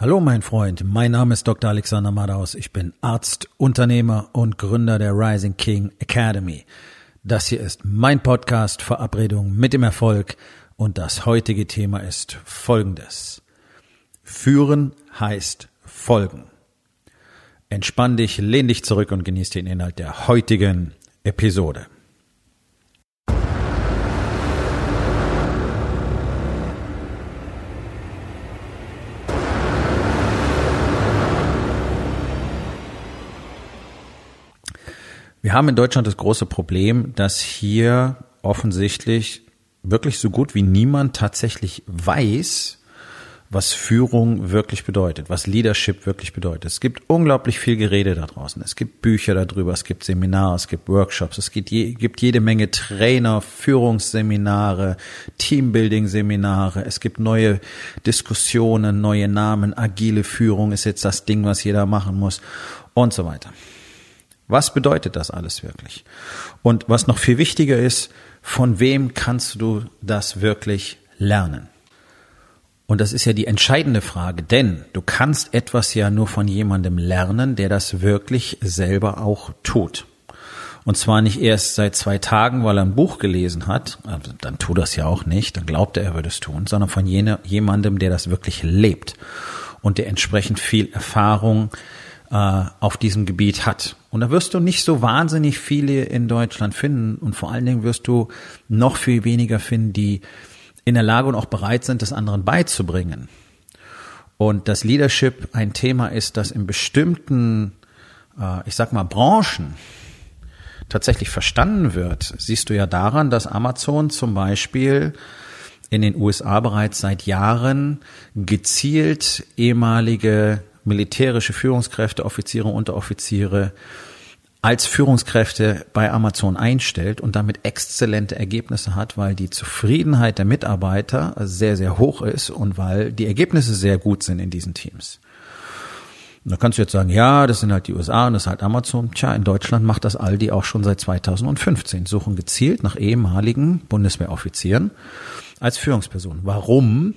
Hallo mein Freund, mein Name ist Dr. Alexander Madaus. Ich bin Arzt, Unternehmer und Gründer der Rising King Academy. Das hier ist mein Podcast Verabredung mit dem Erfolg und das heutige Thema ist folgendes. Führen heißt folgen. Entspann dich, lehn dich zurück und genieß den Inhalt der heutigen Episode. Wir haben in Deutschland das große Problem, dass hier offensichtlich wirklich so gut wie niemand tatsächlich weiß, was Führung wirklich bedeutet, was Leadership wirklich bedeutet. Es gibt unglaublich viel Gerede da draußen. Es gibt Bücher darüber, es gibt Seminare, es gibt Workshops, es gibt, je, gibt jede Menge Trainer, Führungsseminare, Teambuilding-Seminare, es gibt neue Diskussionen, neue Namen, agile Führung ist jetzt das Ding, was jeder machen muss und so weiter. Was bedeutet das alles wirklich? Und was noch viel wichtiger ist, von wem kannst du das wirklich lernen? Und das ist ja die entscheidende Frage, denn du kannst etwas ja nur von jemandem lernen, der das wirklich selber auch tut. Und zwar nicht erst seit zwei Tagen, weil er ein Buch gelesen hat, also dann tu das ja auch nicht, dann glaubt er, er würde es tun, sondern von jene, jemandem, der das wirklich lebt und der entsprechend viel Erfahrung äh, auf diesem Gebiet hat. Und da wirst du nicht so wahnsinnig viele in Deutschland finden und vor allen Dingen wirst du noch viel weniger finden, die in der Lage und auch bereit sind, das anderen beizubringen. Und dass Leadership ein Thema ist, das in bestimmten, äh, ich sag mal, Branchen tatsächlich verstanden wird, siehst du ja daran, dass Amazon zum Beispiel in den USA bereits seit Jahren gezielt ehemalige militärische Führungskräfte, Offiziere, Unteroffiziere als Führungskräfte bei Amazon einstellt und damit exzellente Ergebnisse hat, weil die Zufriedenheit der Mitarbeiter sehr, sehr hoch ist und weil die Ergebnisse sehr gut sind in diesen Teams. Da kannst du jetzt sagen, ja, das sind halt die USA und das ist halt Amazon. Tja, in Deutschland macht das Aldi auch schon seit 2015, suchen gezielt nach ehemaligen Bundeswehroffizieren als Führungsperson. Warum?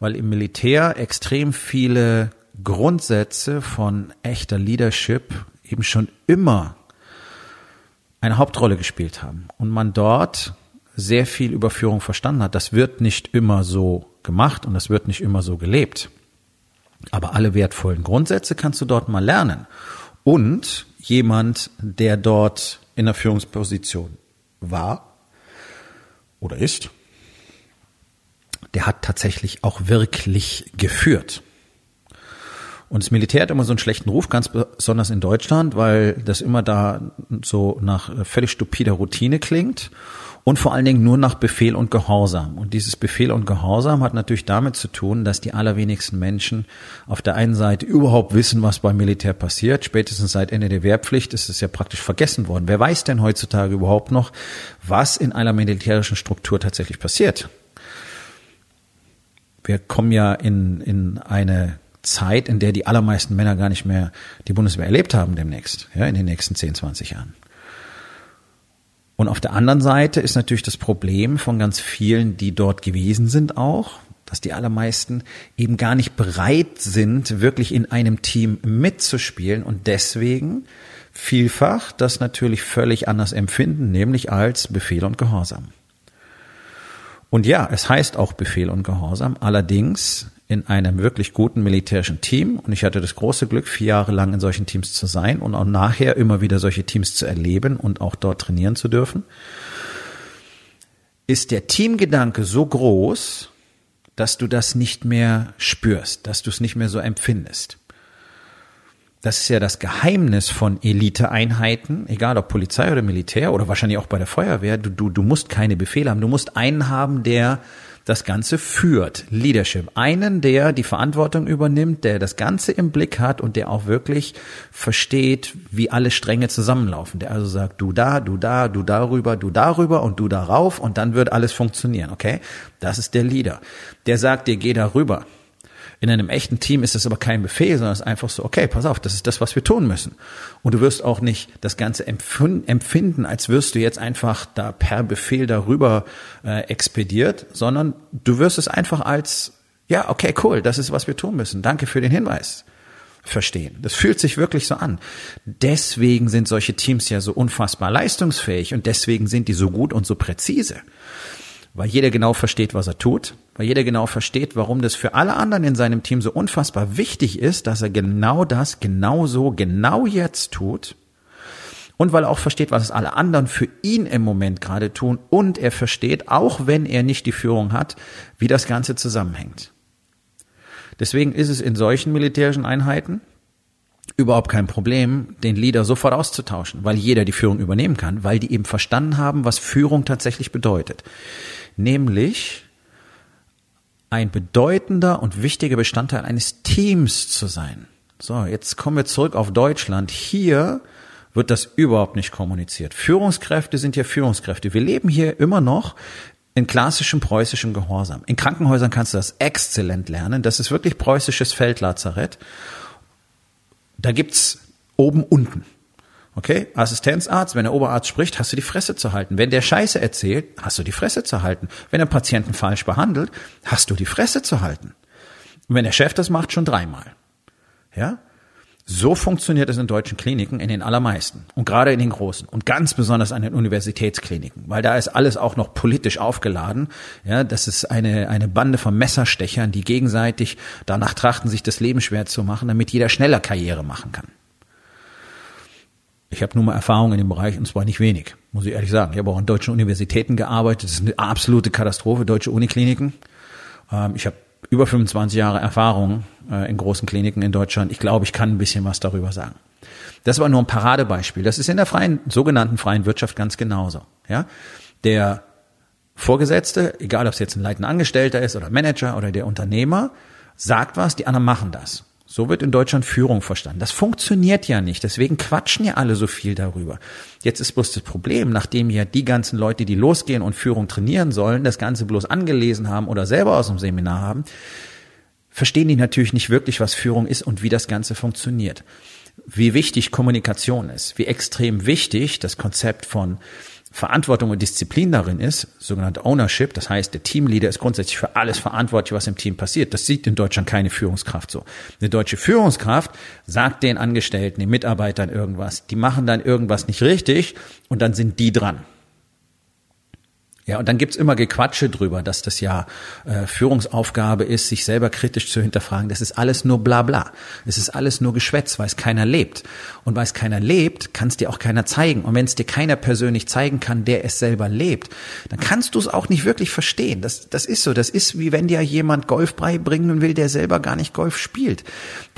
Weil im Militär extrem viele Grundsätze von echter Leadership eben schon immer eine Hauptrolle gespielt haben und man dort sehr viel über Führung verstanden hat. Das wird nicht immer so gemacht und das wird nicht immer so gelebt. Aber alle wertvollen Grundsätze kannst du dort mal lernen. Und jemand, der dort in der Führungsposition war oder ist, der hat tatsächlich auch wirklich geführt. Und das Militär hat immer so einen schlechten Ruf, ganz besonders in Deutschland, weil das immer da so nach völlig stupider Routine klingt und vor allen Dingen nur nach Befehl und Gehorsam. Und dieses Befehl und Gehorsam hat natürlich damit zu tun, dass die allerwenigsten Menschen auf der einen Seite überhaupt wissen, was beim Militär passiert. Spätestens seit Ende der Wehrpflicht ist es ja praktisch vergessen worden. Wer weiß denn heutzutage überhaupt noch, was in einer militärischen Struktur tatsächlich passiert? Wir kommen ja in, in eine Zeit, in der die allermeisten Männer gar nicht mehr die Bundeswehr erlebt haben demnächst, ja, in den nächsten 10, 20 Jahren. Und auf der anderen Seite ist natürlich das Problem von ganz vielen, die dort gewesen sind auch, dass die allermeisten eben gar nicht bereit sind, wirklich in einem Team mitzuspielen und deswegen vielfach das natürlich völlig anders empfinden, nämlich als Befehl und Gehorsam. Und ja, es heißt auch Befehl und Gehorsam, allerdings in einem wirklich guten militärischen Team und ich hatte das große Glück, vier Jahre lang in solchen Teams zu sein und auch nachher immer wieder solche Teams zu erleben und auch dort trainieren zu dürfen, ist der Teamgedanke so groß, dass du das nicht mehr spürst, dass du es nicht mehr so empfindest. Das ist ja das Geheimnis von Eliteeinheiten, egal ob Polizei oder Militär oder wahrscheinlich auch bei der Feuerwehr. Du, du, du musst keine Befehle haben. Du musst einen haben, der das Ganze führt. Leadership. Einen, der die Verantwortung übernimmt, der das Ganze im Blick hat und der auch wirklich versteht, wie alle Stränge zusammenlaufen. Der also sagt, du da, du da, du darüber, du darüber und du darauf und dann wird alles funktionieren, okay? Das ist der Leader. Der sagt dir, geh darüber. In einem echten Team ist das aber kein Befehl, sondern es ist einfach so, okay, pass auf, das ist das, was wir tun müssen. Und du wirst auch nicht das Ganze empfinden, als wirst du jetzt einfach da per Befehl darüber äh, expediert, sondern du wirst es einfach als Ja, okay, cool, das ist, was wir tun müssen. Danke für den Hinweis. Verstehen. Das fühlt sich wirklich so an. Deswegen sind solche Teams ja so unfassbar leistungsfähig und deswegen sind die so gut und so präzise. Weil jeder genau versteht, was er tut, weil jeder genau versteht, warum das für alle anderen in seinem Team so unfassbar wichtig ist, dass er genau das, genau so, genau jetzt tut und weil er auch versteht, was alle anderen für ihn im Moment gerade tun und er versteht, auch wenn er nicht die Führung hat, wie das Ganze zusammenhängt. Deswegen ist es in solchen militärischen Einheiten überhaupt kein Problem, den Leader sofort auszutauschen, weil jeder die Führung übernehmen kann, weil die eben verstanden haben, was Führung tatsächlich bedeutet. Nämlich ein bedeutender und wichtiger Bestandteil eines Teams zu sein. So, jetzt kommen wir zurück auf Deutschland. Hier wird das überhaupt nicht kommuniziert. Führungskräfte sind ja Führungskräfte. Wir leben hier immer noch in klassischem preußischem Gehorsam. In Krankenhäusern kannst du das exzellent lernen. Das ist wirklich preußisches Feldlazarett. Da gibt's oben unten. Okay, Assistenzarzt, wenn der Oberarzt spricht, hast du die Fresse zu halten. Wenn der Scheiße erzählt, hast du die Fresse zu halten. Wenn der Patienten falsch behandelt, hast du die Fresse zu halten. Und wenn der Chef das macht, schon dreimal. Ja? So funktioniert es in deutschen Kliniken in den allermeisten und gerade in den großen und ganz besonders an den Universitätskliniken, weil da ist alles auch noch politisch aufgeladen. Ja, das ist eine eine Bande von Messerstechern, die gegenseitig danach trachten, sich das Leben schwer zu machen, damit jeder schneller Karriere machen kann. Ich habe nur mal Erfahrung in dem Bereich und zwar nicht wenig, muss ich ehrlich sagen. Ich habe auch an deutschen Universitäten gearbeitet. Das ist eine absolute Katastrophe, deutsche Unikliniken. Ähm, ich habe über 25 Jahre Erfahrung äh, in großen Kliniken in Deutschland. Ich glaube, ich kann ein bisschen was darüber sagen. Das war nur ein Paradebeispiel. Das ist in der freien, sogenannten freien Wirtschaft ganz genauso. Ja, der Vorgesetzte, egal ob es jetzt ein leitender Angestellter ist oder Manager oder der Unternehmer, sagt was, die anderen machen das. So wird in Deutschland Führung verstanden. Das funktioniert ja nicht. Deswegen quatschen ja alle so viel darüber. Jetzt ist bloß das Problem, nachdem ja die ganzen Leute, die losgehen und Führung trainieren sollen, das Ganze bloß angelesen haben oder selber aus dem Seminar haben, verstehen die natürlich nicht wirklich, was Führung ist und wie das Ganze funktioniert. Wie wichtig Kommunikation ist, wie extrem wichtig das Konzept von Verantwortung und Disziplin darin ist, sogenannte Ownership, das heißt, der Teamleader ist grundsätzlich für alles verantwortlich, was im Team passiert. Das sieht in Deutschland keine Führungskraft so. Eine deutsche Führungskraft sagt den Angestellten, den Mitarbeitern irgendwas. Die machen dann irgendwas nicht richtig und dann sind die dran. Ja, und dann gibt's immer Gequatsche drüber, dass das ja äh, Führungsaufgabe ist, sich selber kritisch zu hinterfragen. Das ist alles nur Blabla. Es ist alles nur Geschwätz, weil es keiner lebt. Und weil es keiner lebt, kann es dir auch keiner zeigen. Und wenn es dir keiner persönlich zeigen kann, der es selber lebt, dann kannst du es auch nicht wirklich verstehen. Das, das ist so. Das ist wie wenn dir jemand Golf beibringen will, der selber gar nicht Golf spielt.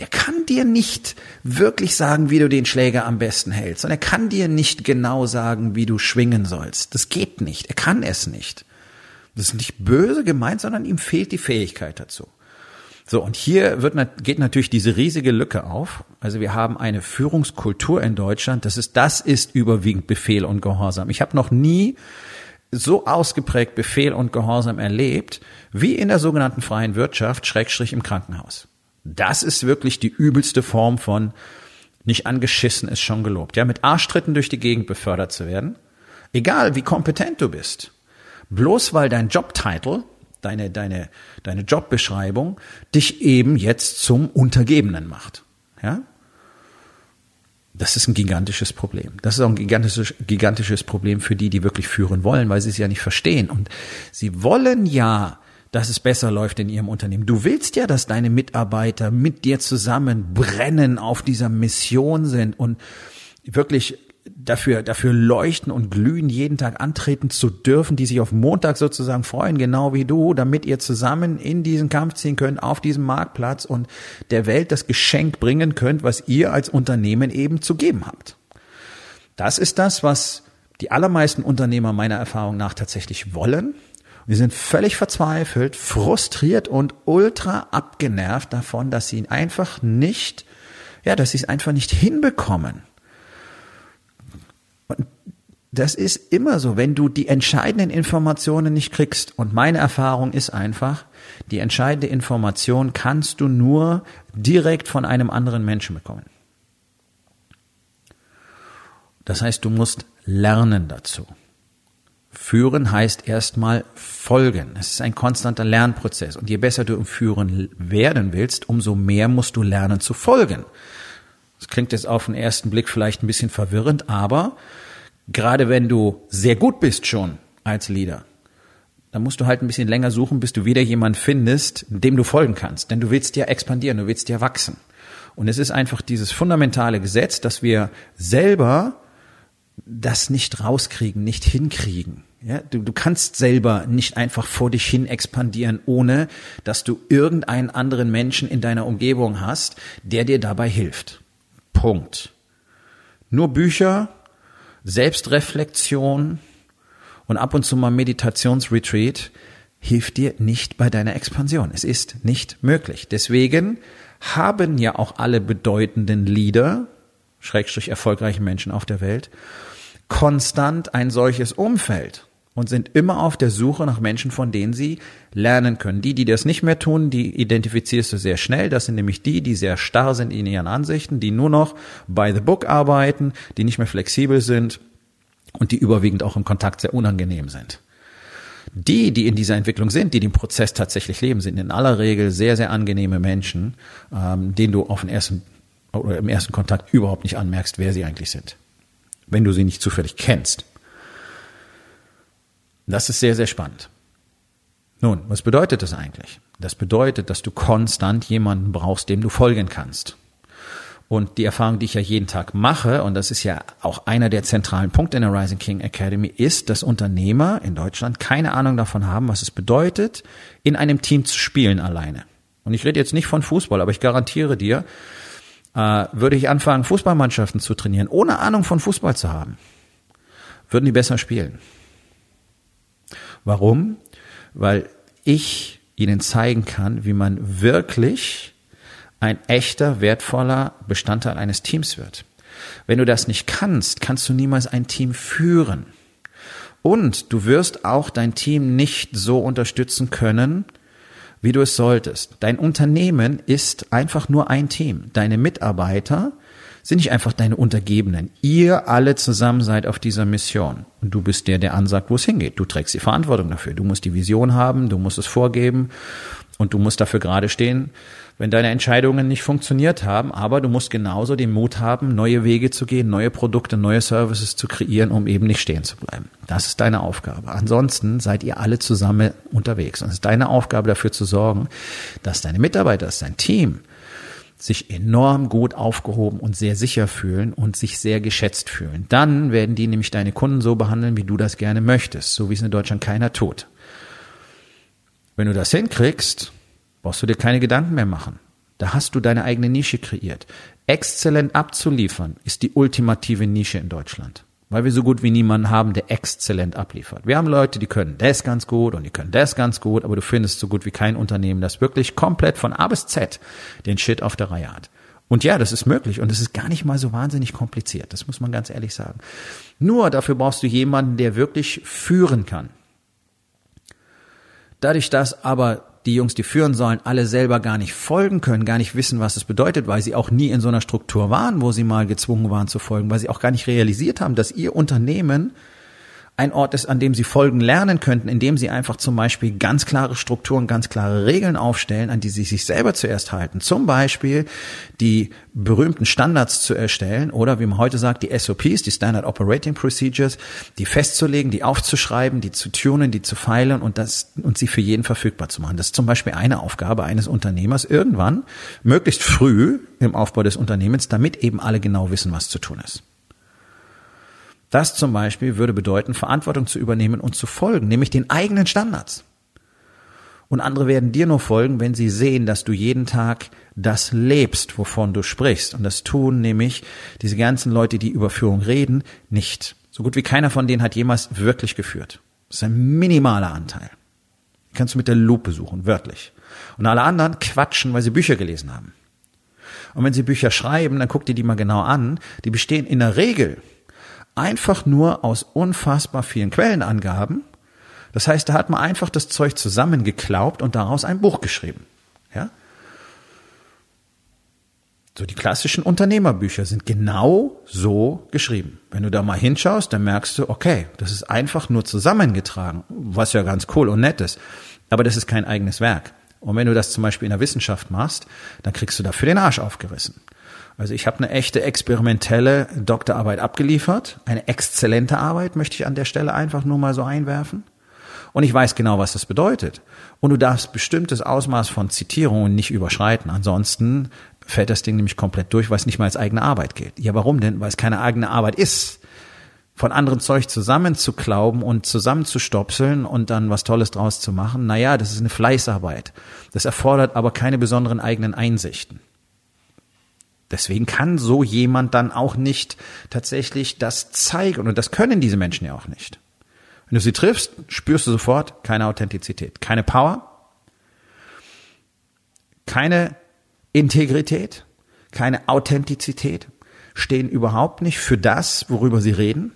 Der kann dir nicht wirklich sagen, wie du den Schläger am besten hältst. Und er kann dir nicht genau sagen, wie du schwingen sollst. Das geht nicht. Er kann es es nicht. Das ist nicht böse gemeint, sondern ihm fehlt die Fähigkeit dazu. So, und hier wird, geht natürlich diese riesige Lücke auf. Also wir haben eine Führungskultur in Deutschland, das ist, das ist überwiegend Befehl und Gehorsam. Ich habe noch nie so ausgeprägt Befehl und Gehorsam erlebt, wie in der sogenannten freien Wirtschaft, Schrägstrich im Krankenhaus. Das ist wirklich die übelste Form von nicht angeschissen ist schon gelobt. Ja, mit Arschtritten durch die Gegend befördert zu werden. Egal wie kompetent du bist. Bloß weil dein Jobtitel, deine, deine, deine Jobbeschreibung dich eben jetzt zum Untergebenen macht. Ja? Das ist ein gigantisches Problem. Das ist auch ein gigantisches, gigantisches Problem für die, die wirklich führen wollen, weil sie es ja nicht verstehen. Und sie wollen ja, dass es besser läuft in ihrem Unternehmen. Du willst ja, dass deine Mitarbeiter mit dir zusammen brennen, auf dieser Mission sind und wirklich dafür, dafür leuchten und glühen, jeden Tag antreten zu dürfen, die sich auf Montag sozusagen freuen, genau wie du, damit ihr zusammen in diesen Kampf ziehen könnt, auf diesem Marktplatz und der Welt das Geschenk bringen könnt, was ihr als Unternehmen eben zu geben habt. Das ist das, was die allermeisten Unternehmer meiner Erfahrung nach tatsächlich wollen. Wir sind völlig verzweifelt, frustriert und ultra abgenervt davon, dass sie einfach nicht, ja, dass sie es einfach nicht hinbekommen das ist immer so, wenn du die entscheidenden Informationen nicht kriegst. Und meine Erfahrung ist einfach, die entscheidende Information kannst du nur direkt von einem anderen Menschen bekommen. Das heißt, du musst lernen dazu. Führen heißt erstmal folgen. Es ist ein konstanter Lernprozess. Und je besser du im Führen werden willst, umso mehr musst du lernen zu folgen. Das klingt jetzt auf den ersten Blick vielleicht ein bisschen verwirrend, aber gerade wenn du sehr gut bist schon als Leader, dann musst du halt ein bisschen länger suchen, bis du wieder jemand findest, dem du folgen kannst. Denn du willst ja expandieren, du willst ja wachsen. Und es ist einfach dieses fundamentale Gesetz, dass wir selber das nicht rauskriegen, nicht hinkriegen. Ja, du, du kannst selber nicht einfach vor dich hin expandieren, ohne dass du irgendeinen anderen Menschen in deiner Umgebung hast, der dir dabei hilft. Punkt. Nur Bücher, Selbstreflexion und ab und zu mal Meditationsretreat hilft dir nicht bei deiner Expansion. Es ist nicht möglich. Deswegen haben ja auch alle bedeutenden Leader, schrägstrich erfolgreichen Menschen auf der Welt, konstant ein solches Umfeld und sind immer auf der Suche nach Menschen, von denen sie lernen können. Die, die das nicht mehr tun, die identifizierst du sehr schnell. Das sind nämlich die, die sehr starr sind in ihren Ansichten, die nur noch by the book arbeiten, die nicht mehr flexibel sind und die überwiegend auch im Kontakt sehr unangenehm sind. Die, die in dieser Entwicklung sind, die den Prozess tatsächlich leben, sind in aller Regel sehr, sehr angenehme Menschen, ähm, denen du auf den ersten oder im ersten Kontakt überhaupt nicht anmerkst, wer sie eigentlich sind wenn du sie nicht zufällig kennst. Das ist sehr, sehr spannend. Nun, was bedeutet das eigentlich? Das bedeutet, dass du konstant jemanden brauchst, dem du folgen kannst. Und die Erfahrung, die ich ja jeden Tag mache, und das ist ja auch einer der zentralen Punkte in der Rising King Academy, ist, dass Unternehmer in Deutschland keine Ahnung davon haben, was es bedeutet, in einem Team zu spielen alleine. Und ich rede jetzt nicht von Fußball, aber ich garantiere dir, äh, würde ich anfangen, Fußballmannschaften zu trainieren, ohne Ahnung von Fußball zu haben, würden die besser spielen. Warum? Weil ich ihnen zeigen kann, wie man wirklich ein echter, wertvoller Bestandteil eines Teams wird. Wenn du das nicht kannst, kannst du niemals ein Team führen. Und du wirst auch dein Team nicht so unterstützen können, wie du es solltest. Dein Unternehmen ist einfach nur ein Team. Deine Mitarbeiter sind nicht einfach deine Untergebenen. Ihr alle zusammen seid auf dieser Mission. Und du bist der, der ansagt, wo es hingeht. Du trägst die Verantwortung dafür. Du musst die Vision haben, du musst es vorgeben und du musst dafür gerade stehen, wenn deine Entscheidungen nicht funktioniert haben. Aber du musst genauso den Mut haben, neue Wege zu gehen, neue Produkte, neue Services zu kreieren, um eben nicht stehen zu bleiben. Das ist deine Aufgabe. Ansonsten seid ihr alle zusammen unterwegs. Und es ist deine Aufgabe, dafür zu sorgen, dass deine Mitarbeiter, dass dein Team sich enorm gut aufgehoben und sehr sicher fühlen und sich sehr geschätzt fühlen. Dann werden die nämlich deine Kunden so behandeln, wie du das gerne möchtest, so wie es in Deutschland keiner tut. Wenn du das hinkriegst, brauchst du dir keine Gedanken mehr machen. Da hast du deine eigene Nische kreiert. Exzellent abzuliefern ist die ultimative Nische in Deutschland. Weil wir so gut wie niemanden haben, der exzellent abliefert. Wir haben Leute, die können das ganz gut und die können das ganz gut, aber du findest so gut wie kein Unternehmen, das wirklich komplett von A bis Z den Shit auf der Reihe hat. Und ja, das ist möglich und es ist gar nicht mal so wahnsinnig kompliziert. Das muss man ganz ehrlich sagen. Nur dafür brauchst du jemanden, der wirklich führen kann. Dadurch, dass aber die Jungs, die führen sollen, alle selber gar nicht folgen können, gar nicht wissen, was es bedeutet, weil sie auch nie in so einer Struktur waren, wo sie mal gezwungen waren zu folgen, weil sie auch gar nicht realisiert haben, dass ihr Unternehmen ein Ort ist, an dem sie Folgen lernen könnten, indem sie einfach zum Beispiel ganz klare Strukturen, ganz klare Regeln aufstellen, an die sie sich selber zuerst halten. Zum Beispiel die berühmten Standards zu erstellen oder wie man heute sagt, die SOPs, die Standard Operating Procedures, die festzulegen, die aufzuschreiben, die zu tunen, die zu feilen und das, und sie für jeden verfügbar zu machen. Das ist zum Beispiel eine Aufgabe eines Unternehmers irgendwann, möglichst früh im Aufbau des Unternehmens, damit eben alle genau wissen, was zu tun ist. Das zum Beispiel würde bedeuten, Verantwortung zu übernehmen und zu folgen, nämlich den eigenen Standards. Und andere werden dir nur folgen, wenn sie sehen, dass du jeden Tag das lebst, wovon du sprichst. Und das tun nämlich diese ganzen Leute, die über Führung reden, nicht. So gut wie keiner von denen hat jemals wirklich geführt. Das ist ein minimaler Anteil. Den kannst du mit der Lupe suchen, wörtlich. Und alle anderen quatschen, weil sie Bücher gelesen haben. Und wenn sie Bücher schreiben, dann guck dir die mal genau an. Die bestehen in der Regel einfach nur aus unfassbar vielen Quellenangaben. Das heißt, da hat man einfach das Zeug zusammengeklaubt und daraus ein Buch geschrieben. Ja? So die klassischen Unternehmerbücher sind genau so geschrieben. Wenn du da mal hinschaust, dann merkst du, okay, das ist einfach nur zusammengetragen, was ja ganz cool und nett ist. Aber das ist kein eigenes Werk. Und wenn du das zum Beispiel in der Wissenschaft machst, dann kriegst du dafür den Arsch aufgerissen. Also ich habe eine echte experimentelle Doktorarbeit abgeliefert, eine exzellente Arbeit möchte ich an der Stelle einfach nur mal so einwerfen. Und ich weiß genau, was das bedeutet. Und du darfst bestimmtes Ausmaß von Zitierungen nicht überschreiten. Ansonsten fällt das Ding nämlich komplett durch, weil es nicht mal als eigene Arbeit gilt. Ja, warum denn? Weil es keine eigene Arbeit ist. Von anderen Zeug zusammenzuklauben und zusammenzustopseln und dann was Tolles draus zu machen, naja, das ist eine Fleißarbeit. Das erfordert aber keine besonderen eigenen Einsichten. Deswegen kann so jemand dann auch nicht tatsächlich das zeigen. Und das können diese Menschen ja auch nicht. Wenn du sie triffst, spürst du sofort keine Authentizität, keine Power, keine Integrität, keine Authentizität, stehen überhaupt nicht für das, worüber sie reden.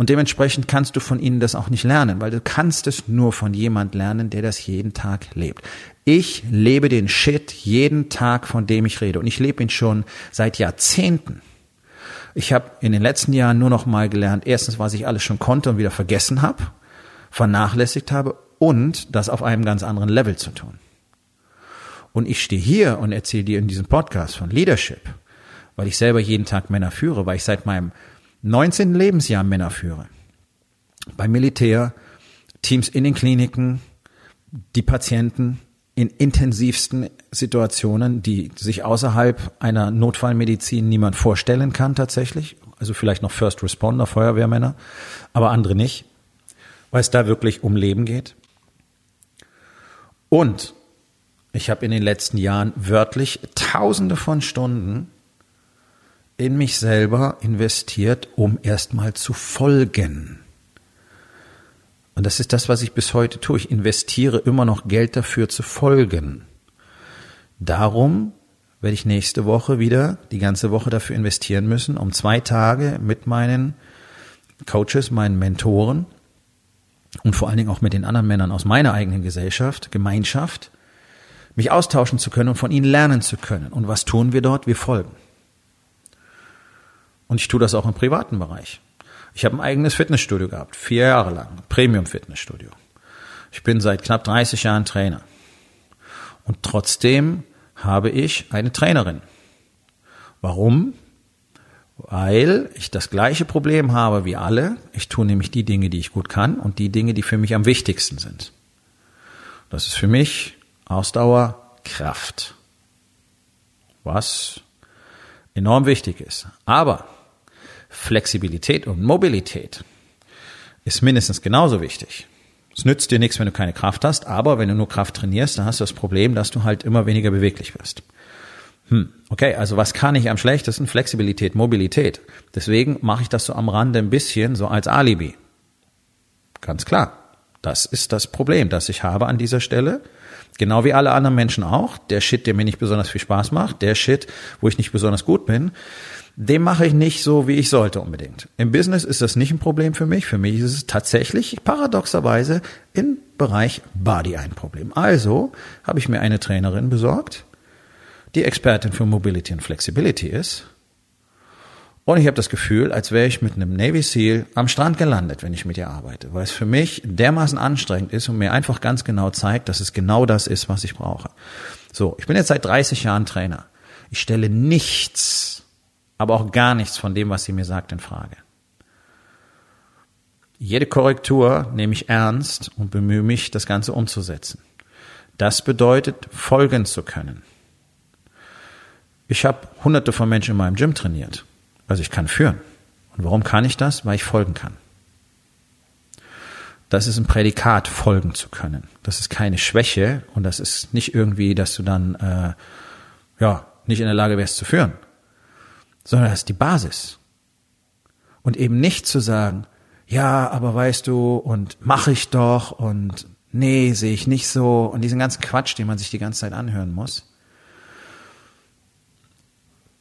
Und dementsprechend kannst du von ihnen das auch nicht lernen, weil du kannst es nur von jemand lernen, der das jeden Tag lebt. Ich lebe den Shit jeden Tag, von dem ich rede. Und ich lebe ihn schon seit Jahrzehnten. Ich habe in den letzten Jahren nur noch mal gelernt, erstens, was ich alles schon konnte und wieder vergessen habe, vernachlässigt habe und das auf einem ganz anderen Level zu tun. Und ich stehe hier und erzähle dir in diesem Podcast von Leadership, weil ich selber jeden Tag Männer führe, weil ich seit meinem 19. Lebensjahr Männer führe. Beim Militär, Teams in den Kliniken, die Patienten in intensivsten Situationen, die sich außerhalb einer Notfallmedizin niemand vorstellen kann tatsächlich. Also vielleicht noch First Responder, Feuerwehrmänner, aber andere nicht, weil es da wirklich um Leben geht. Und ich habe in den letzten Jahren wörtlich Tausende von Stunden in mich selber investiert, um erstmal zu folgen. Und das ist das, was ich bis heute tue. Ich investiere immer noch Geld dafür zu folgen. Darum werde ich nächste Woche wieder die ganze Woche dafür investieren müssen, um zwei Tage mit meinen Coaches, meinen Mentoren und vor allen Dingen auch mit den anderen Männern aus meiner eigenen Gesellschaft, Gemeinschaft, mich austauschen zu können und von ihnen lernen zu können. Und was tun wir dort? Wir folgen. Und ich tue das auch im privaten Bereich. Ich habe ein eigenes Fitnessstudio gehabt, vier Jahre lang, Premium-Fitnessstudio. Ich bin seit knapp 30 Jahren Trainer. Und trotzdem habe ich eine Trainerin. Warum? Weil ich das gleiche Problem habe wie alle. Ich tue nämlich die Dinge, die ich gut kann und die Dinge, die für mich am wichtigsten sind. Das ist für mich Ausdauer, Kraft. Was enorm wichtig ist. Aber Flexibilität und Mobilität ist mindestens genauso wichtig. Es nützt dir nichts, wenn du keine Kraft hast, aber wenn du nur Kraft trainierst, dann hast du das Problem, dass du halt immer weniger beweglich wirst. Hm, okay, also was kann ich am schlechtesten? Flexibilität, Mobilität. Deswegen mache ich das so am Rande ein bisschen so als Alibi. Ganz klar. Das ist das Problem, das ich habe an dieser Stelle. Genau wie alle anderen Menschen auch. Der Shit, der mir nicht besonders viel Spaß macht, der Shit, wo ich nicht besonders gut bin, dem mache ich nicht so, wie ich sollte unbedingt. Im Business ist das nicht ein Problem für mich. Für mich ist es tatsächlich paradoxerweise im Bereich Body ein Problem. Also habe ich mir eine Trainerin besorgt, die Expertin für Mobility und Flexibility ist. Und ich habe das Gefühl, als wäre ich mit einem Navy SEAL am Strand gelandet, wenn ich mit ihr arbeite, weil es für mich dermaßen anstrengend ist und mir einfach ganz genau zeigt, dass es genau das ist, was ich brauche. So, ich bin jetzt seit 30 Jahren Trainer. Ich stelle nichts aber auch gar nichts von dem, was sie mir sagt, in Frage. Jede Korrektur nehme ich ernst und bemühe mich, das Ganze umzusetzen. Das bedeutet, folgen zu können. Ich habe hunderte von Menschen in meinem Gym trainiert. Also ich kann führen. Und warum kann ich das? Weil ich folgen kann. Das ist ein Prädikat, folgen zu können. Das ist keine Schwäche und das ist nicht irgendwie, dass du dann äh, ja nicht in der Lage wärst zu führen sondern das ist die Basis. Und eben nicht zu sagen, ja, aber weißt du, und mache ich doch, und nee, sehe ich nicht so, und diesen ganzen Quatsch, den man sich die ganze Zeit anhören muss.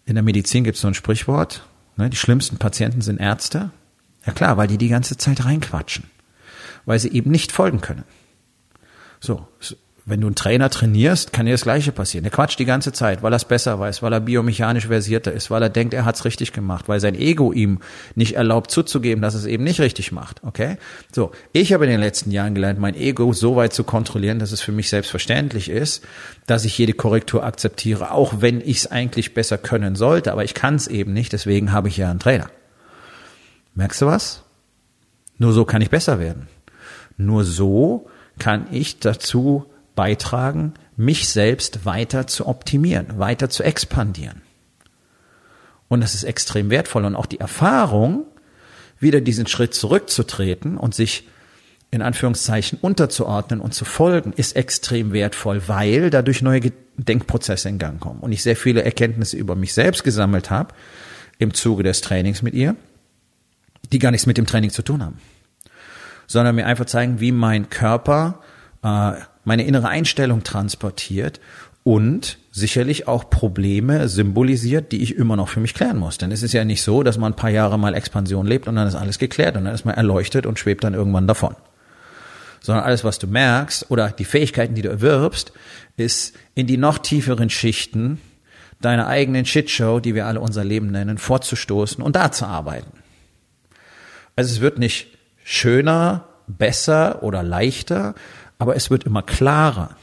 In der Medizin gibt es so ein Sprichwort, ne, die schlimmsten Patienten sind Ärzte. Ja klar, weil die die ganze Zeit reinquatschen, weil sie eben nicht folgen können. So, wenn du einen Trainer trainierst, kann dir das Gleiche passieren. Der quatscht die ganze Zeit, weil er es besser weiß, weil er biomechanisch versierter ist, weil er denkt, er hat es richtig gemacht, weil sein Ego ihm nicht erlaubt zuzugeben, dass es eben nicht richtig macht. Okay? So, ich habe in den letzten Jahren gelernt, mein Ego so weit zu kontrollieren, dass es für mich selbstverständlich ist, dass ich jede Korrektur akzeptiere, auch wenn ich es eigentlich besser können sollte, aber ich kann es eben nicht, deswegen habe ich ja einen Trainer. Merkst du was? Nur so kann ich besser werden. Nur so kann ich dazu beitragen, mich selbst weiter zu optimieren, weiter zu expandieren. Und das ist extrem wertvoll. Und auch die Erfahrung, wieder diesen Schritt zurückzutreten und sich in Anführungszeichen unterzuordnen und zu folgen, ist extrem wertvoll, weil dadurch neue Denkprozesse in Gang kommen. Und ich sehr viele Erkenntnisse über mich selbst gesammelt habe im Zuge des Trainings mit ihr, die gar nichts mit dem Training zu tun haben, sondern mir einfach zeigen, wie mein Körper äh, meine innere Einstellung transportiert und sicherlich auch Probleme symbolisiert, die ich immer noch für mich klären muss. Denn es ist ja nicht so, dass man ein paar Jahre mal Expansion lebt und dann ist alles geklärt und dann ist man erleuchtet und schwebt dann irgendwann davon. Sondern alles, was du merkst oder die Fähigkeiten, die du erwirbst, ist in die noch tieferen Schichten deiner eigenen Shitshow, die wir alle unser Leben nennen, vorzustoßen und da zu arbeiten. Also es wird nicht schöner, besser oder leichter, aber es wird immer klarer.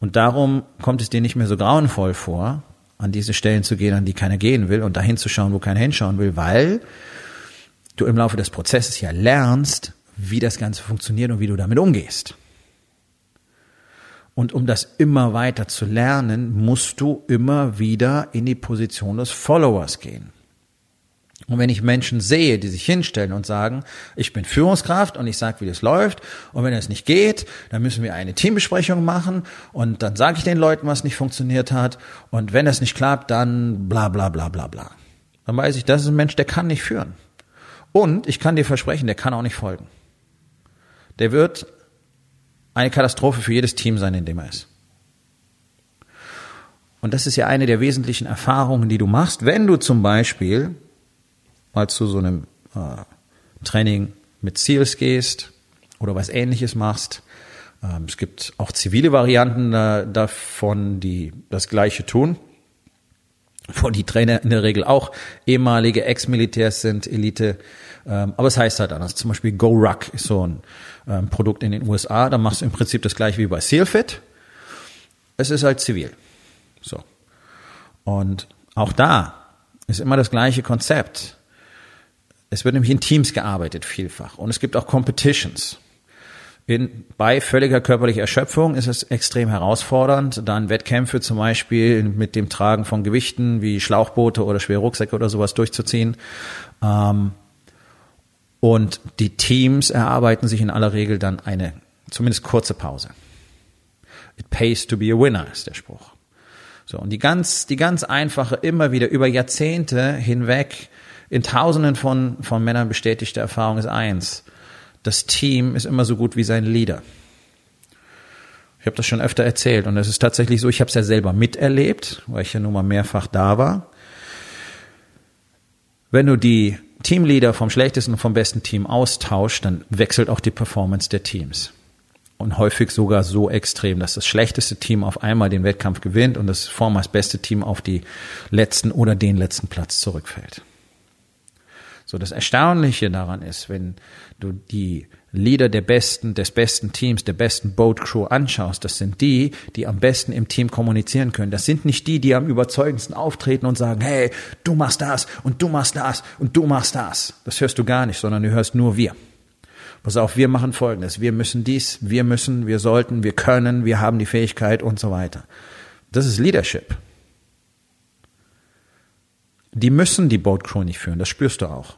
Und darum kommt es dir nicht mehr so grauenvoll vor, an diese Stellen zu gehen, an die keiner gehen will und dahin zu schauen, wo keiner hinschauen will, weil du im Laufe des Prozesses ja lernst, wie das Ganze funktioniert und wie du damit umgehst. Und um das immer weiter zu lernen, musst du immer wieder in die Position des Followers gehen. Und wenn ich Menschen sehe, die sich hinstellen und sagen, ich bin Führungskraft und ich sage, wie das läuft, und wenn es nicht geht, dann müssen wir eine Teambesprechung machen und dann sage ich den Leuten, was nicht funktioniert hat, und wenn das nicht klappt, dann bla bla bla bla bla. Dann weiß ich, das ist ein Mensch, der kann nicht führen. Und ich kann dir versprechen, der kann auch nicht folgen. Der wird eine Katastrophe für jedes Team sein, in dem er ist. Und das ist ja eine der wesentlichen Erfahrungen, die du machst, wenn du zum Beispiel mal zu so einem äh, Training mit Seals gehst oder was ähnliches machst. Ähm, es gibt auch zivile Varianten äh, davon, die das Gleiche tun, wo die Trainer in der Regel auch ehemalige Ex-Militärs sind, Elite. Ähm, aber es heißt halt anders. Zum Beispiel Go Ruck ist so ein ähm, Produkt in den USA. Da machst du im Prinzip das gleiche wie bei SealFit. Es ist halt zivil. So. Und auch da ist immer das gleiche Konzept. Es wird nämlich in Teams gearbeitet vielfach und es gibt auch Competitions. In, bei völliger körperlicher Erschöpfung ist es extrem herausfordernd, dann Wettkämpfe zum Beispiel mit dem Tragen von Gewichten wie Schlauchboote oder schwere Rucksäcke oder sowas durchzuziehen. Ähm, und die Teams erarbeiten sich in aller Regel dann eine zumindest kurze Pause. It pays to be a winner ist der Spruch. So und die ganz die ganz einfache immer wieder über Jahrzehnte hinweg in Tausenden von, von Männern bestätigte Erfahrung ist eins. Das Team ist immer so gut wie sein Leader. Ich habe das schon öfter erzählt und es ist tatsächlich so, ich habe es ja selber miterlebt, weil ich ja nun mal mehrfach da war. Wenn du die Teamleader vom schlechtesten und vom besten Team austauscht, dann wechselt auch die Performance der Teams. Und häufig sogar so extrem, dass das schlechteste Team auf einmal den Wettkampf gewinnt und das vormals beste Team auf die letzten oder den letzten Platz zurückfällt. So, das Erstaunliche daran ist, wenn du die Leader der besten, des besten Teams, der besten Boat Crew anschaust, das sind die, die am besten im Team kommunizieren können. Das sind nicht die, die am überzeugendsten auftreten und sagen, hey, du machst das und du machst das und du machst das. Das hörst du gar nicht, sondern du hörst nur wir. Pass auf, wir machen Folgendes. Wir müssen dies, wir müssen, wir sollten, wir können, wir haben die Fähigkeit und so weiter. Das ist Leadership. Die müssen die Boat Crew nicht führen, das spürst du auch.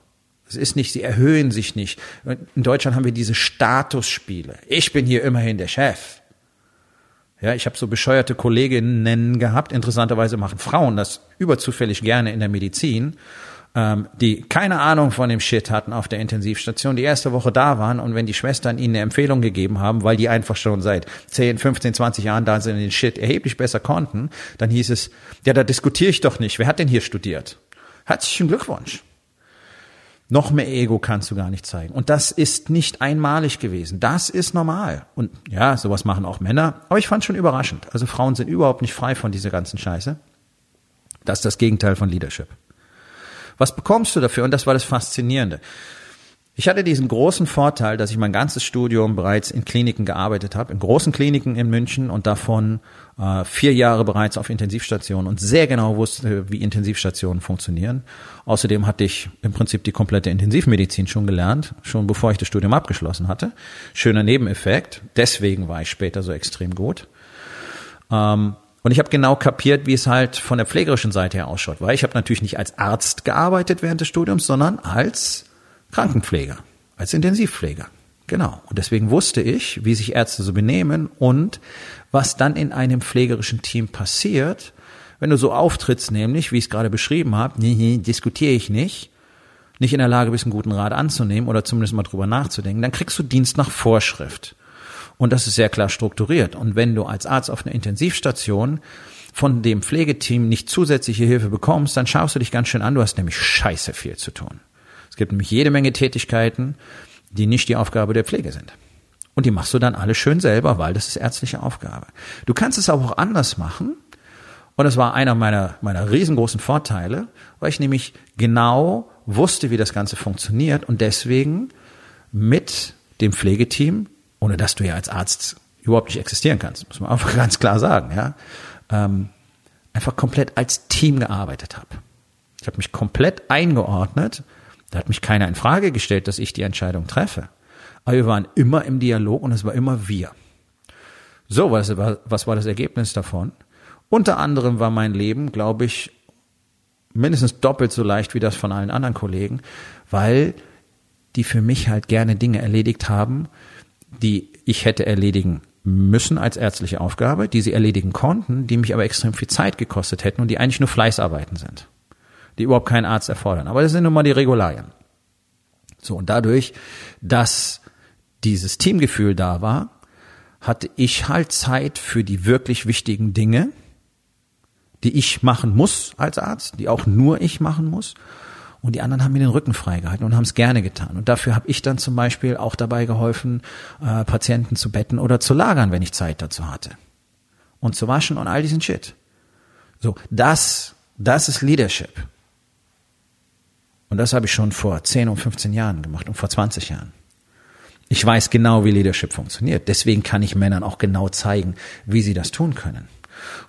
Es ist nicht, sie erhöhen sich nicht. In Deutschland haben wir diese Statusspiele. Ich bin hier immerhin der Chef. Ja, ich habe so bescheuerte Kolleginnen gehabt. Interessanterweise machen Frauen das überzufällig gerne in der Medizin, ähm, die keine Ahnung von dem Shit hatten auf der Intensivstation, die erste Woche da waren und wenn die Schwestern ihnen eine Empfehlung gegeben haben, weil die einfach schon seit 10, 15, 20 Jahren da sind und den Shit erheblich besser konnten, dann hieß es, ja, da diskutiere ich doch nicht. Wer hat denn hier studiert? Herzlichen Glückwunsch. Noch mehr Ego kannst du gar nicht zeigen. Und das ist nicht einmalig gewesen. Das ist normal. Und ja, sowas machen auch Männer. Aber ich fand schon überraschend. Also Frauen sind überhaupt nicht frei von dieser ganzen Scheiße. Das ist das Gegenteil von Leadership. Was bekommst du dafür? Und das war das Faszinierende. Ich hatte diesen großen Vorteil, dass ich mein ganzes Studium bereits in Kliniken gearbeitet habe, in großen Kliniken in München und davon äh, vier Jahre bereits auf Intensivstationen und sehr genau wusste, wie Intensivstationen funktionieren. Außerdem hatte ich im Prinzip die komplette Intensivmedizin schon gelernt, schon bevor ich das Studium abgeschlossen hatte. Schöner Nebeneffekt. Deswegen war ich später so extrem gut. Ähm, und ich habe genau kapiert, wie es halt von der pflegerischen Seite her ausschaut, weil ich habe natürlich nicht als Arzt gearbeitet während des Studiums, sondern als Krankenpfleger, als Intensivpfleger. Genau. Und deswegen wusste ich, wie sich Ärzte so benehmen und was dann in einem pflegerischen Team passiert, wenn du so auftrittst, nämlich, wie ich es gerade beschrieben habe, nee, nee, diskutiere ich nicht, nicht in der Lage bist, einen guten Rat anzunehmen oder zumindest mal drüber nachzudenken, dann kriegst du Dienst nach Vorschrift. Und das ist sehr klar strukturiert. Und wenn du als Arzt auf einer Intensivstation von dem Pflegeteam nicht zusätzliche Hilfe bekommst, dann schaust du dich ganz schön an, du hast nämlich scheiße viel zu tun. Es gibt nämlich jede Menge Tätigkeiten, die nicht die Aufgabe der Pflege sind. Und die machst du dann alle schön selber, weil das ist ärztliche Aufgabe. Du kannst es aber auch anders machen. Und das war einer meiner, meiner riesengroßen Vorteile, weil ich nämlich genau wusste, wie das Ganze funktioniert und deswegen mit dem Pflegeteam, ohne dass du ja als Arzt überhaupt nicht existieren kannst, muss man einfach ganz klar sagen, ja, ähm, einfach komplett als Team gearbeitet habe. Ich habe mich komplett eingeordnet da hat mich keiner in Frage gestellt, dass ich die Entscheidung treffe. Aber wir waren immer im Dialog und es war immer wir. So, was, was war das Ergebnis davon? Unter anderem war mein Leben, glaube ich, mindestens doppelt so leicht wie das von allen anderen Kollegen, weil die für mich halt gerne Dinge erledigt haben, die ich hätte erledigen müssen als ärztliche Aufgabe, die sie erledigen konnten, die mich aber extrem viel Zeit gekostet hätten und die eigentlich nur Fleißarbeiten sind die überhaupt keinen Arzt erfordern. Aber das sind nun mal die Regularien. So, und dadurch, dass dieses Teamgefühl da war, hatte ich halt Zeit für die wirklich wichtigen Dinge, die ich machen muss als Arzt, die auch nur ich machen muss. Und die anderen haben mir den Rücken freigehalten und haben es gerne getan. Und dafür habe ich dann zum Beispiel auch dabei geholfen, äh, Patienten zu betten oder zu lagern, wenn ich Zeit dazu hatte. Und zu waschen und all diesen Shit. So, das, das ist Leadership. Und das habe ich schon vor 10 und 15 Jahren gemacht und vor 20 Jahren. Ich weiß genau, wie Leadership funktioniert. Deswegen kann ich Männern auch genau zeigen, wie sie das tun können.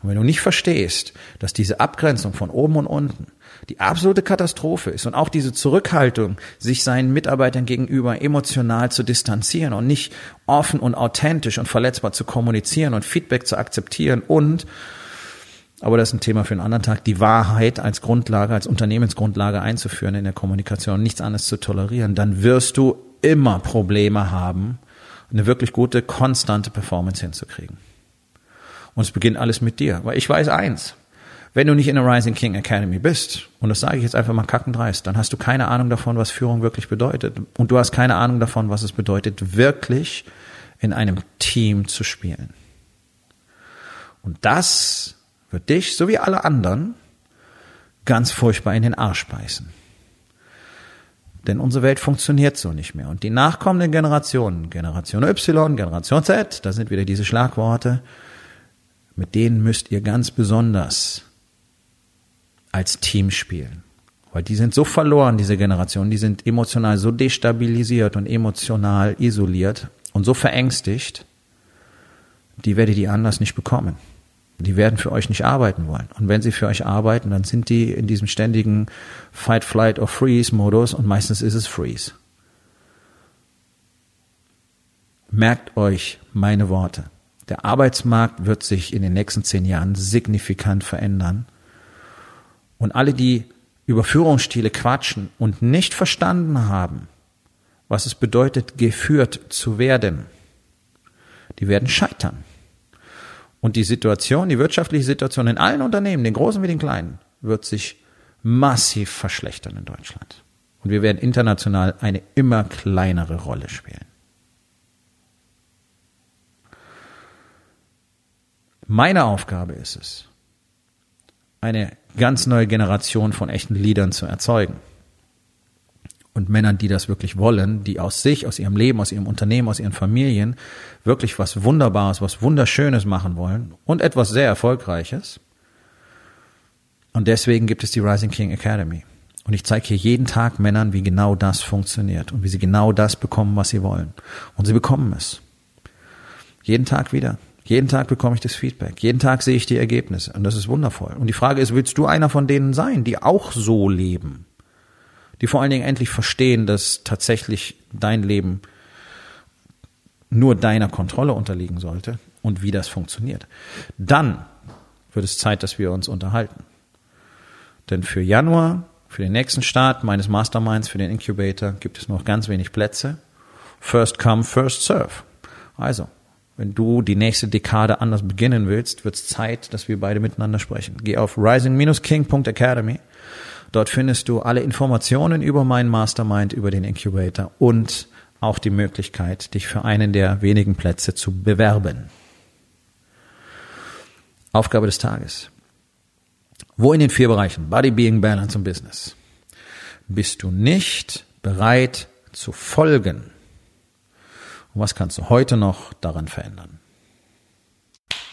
Und wenn du nicht verstehst, dass diese Abgrenzung von oben und unten die absolute Katastrophe ist und auch diese Zurückhaltung, sich seinen Mitarbeitern gegenüber emotional zu distanzieren und nicht offen und authentisch und verletzbar zu kommunizieren und Feedback zu akzeptieren und aber das ist ein Thema für einen anderen Tag, die Wahrheit als Grundlage, als Unternehmensgrundlage einzuführen in der Kommunikation, nichts anderes zu tolerieren, dann wirst du immer Probleme haben, eine wirklich gute, konstante Performance hinzukriegen. Und es beginnt alles mit dir. Weil ich weiß eins, wenn du nicht in der Rising King Academy bist, und das sage ich jetzt einfach mal kackendreist, dann hast du keine Ahnung davon, was Führung wirklich bedeutet. Und du hast keine Ahnung davon, was es bedeutet, wirklich in einem Team zu spielen. Und das wird dich, so wie alle anderen, ganz furchtbar in den Arsch beißen. Denn unsere Welt funktioniert so nicht mehr. Und die nachkommenden Generationen, Generation Y, Generation Z, da sind wieder diese Schlagworte, mit denen müsst ihr ganz besonders als Team spielen. Weil die sind so verloren, diese Generation, die sind emotional so destabilisiert und emotional isoliert und so verängstigt, die werdet ihr anders nicht bekommen. Die werden für euch nicht arbeiten wollen. Und wenn sie für euch arbeiten, dann sind die in diesem ständigen Fight, Flight or Freeze Modus und meistens ist es Freeze. Merkt euch meine Worte. Der Arbeitsmarkt wird sich in den nächsten zehn Jahren signifikant verändern. Und alle, die über Führungsstile quatschen und nicht verstanden haben, was es bedeutet, geführt zu werden, die werden scheitern. Und die Situation, die wirtschaftliche Situation in allen Unternehmen, den großen wie den kleinen, wird sich massiv verschlechtern in Deutschland. Und wir werden international eine immer kleinere Rolle spielen. Meine Aufgabe ist es, eine ganz neue Generation von echten Leadern zu erzeugen. Und Männern, die das wirklich wollen, die aus sich, aus ihrem Leben, aus ihrem Unternehmen, aus ihren Familien wirklich was Wunderbares, was Wunderschönes machen wollen und etwas sehr Erfolgreiches. Und deswegen gibt es die Rising King Academy. Und ich zeige hier jeden Tag Männern, wie genau das funktioniert und wie sie genau das bekommen, was sie wollen. Und sie bekommen es. Jeden Tag wieder. Jeden Tag bekomme ich das Feedback. Jeden Tag sehe ich die Ergebnisse. Und das ist wundervoll. Und die Frage ist, willst du einer von denen sein, die auch so leben? Die vor allen Dingen endlich verstehen, dass tatsächlich dein Leben nur deiner Kontrolle unterliegen sollte und wie das funktioniert. Dann wird es Zeit, dass wir uns unterhalten. Denn für Januar, für den nächsten Start meines Masterminds, für den Incubator, gibt es noch ganz wenig Plätze. First come, first serve. Also, wenn du die nächste Dekade anders beginnen willst, wird es Zeit, dass wir beide miteinander sprechen. Geh auf rising-king.academy. Dort findest du alle Informationen über meinen Mastermind, über den Incubator und auch die Möglichkeit, dich für einen der wenigen Plätze zu bewerben. Aufgabe des Tages. Wo in den vier Bereichen Body, Being, Balance und Business bist du nicht bereit zu folgen? Und was kannst du heute noch daran verändern?